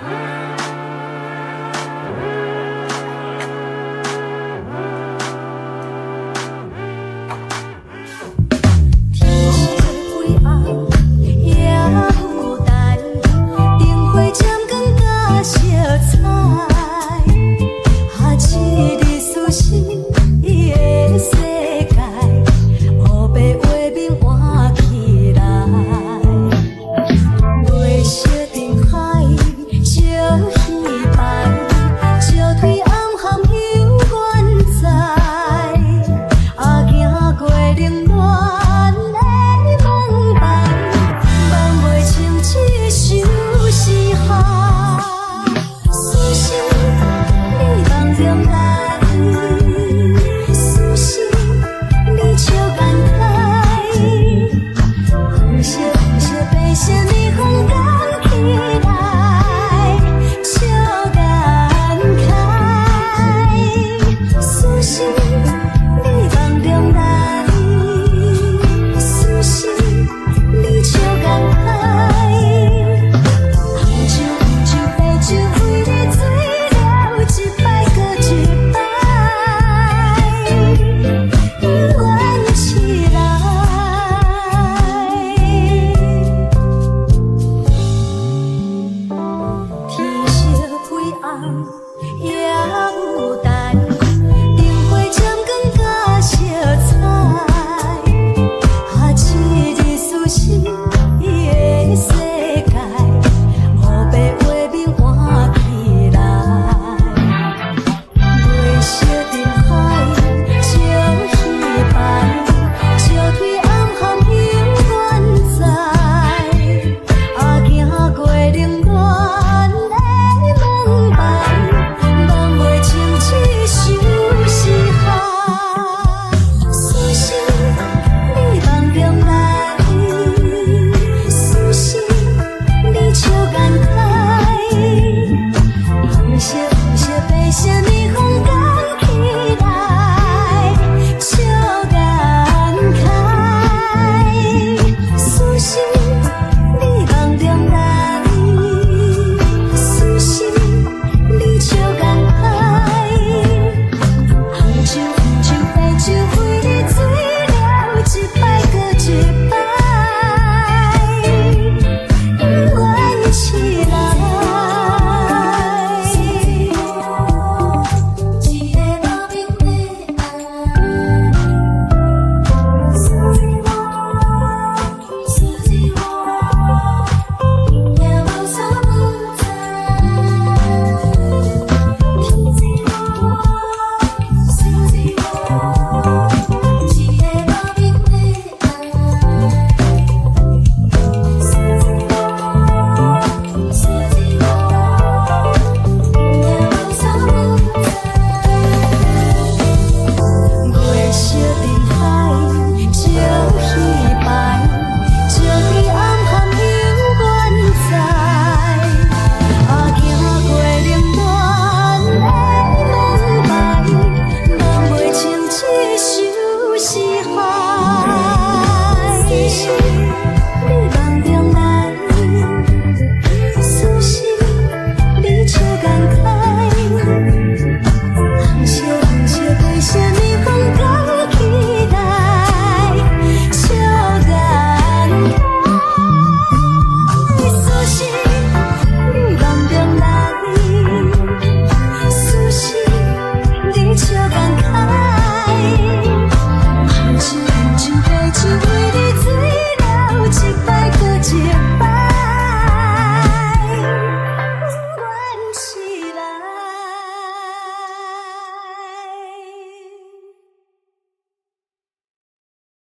Yeah. 想你，分外期待，笑感慨，i don't eyes.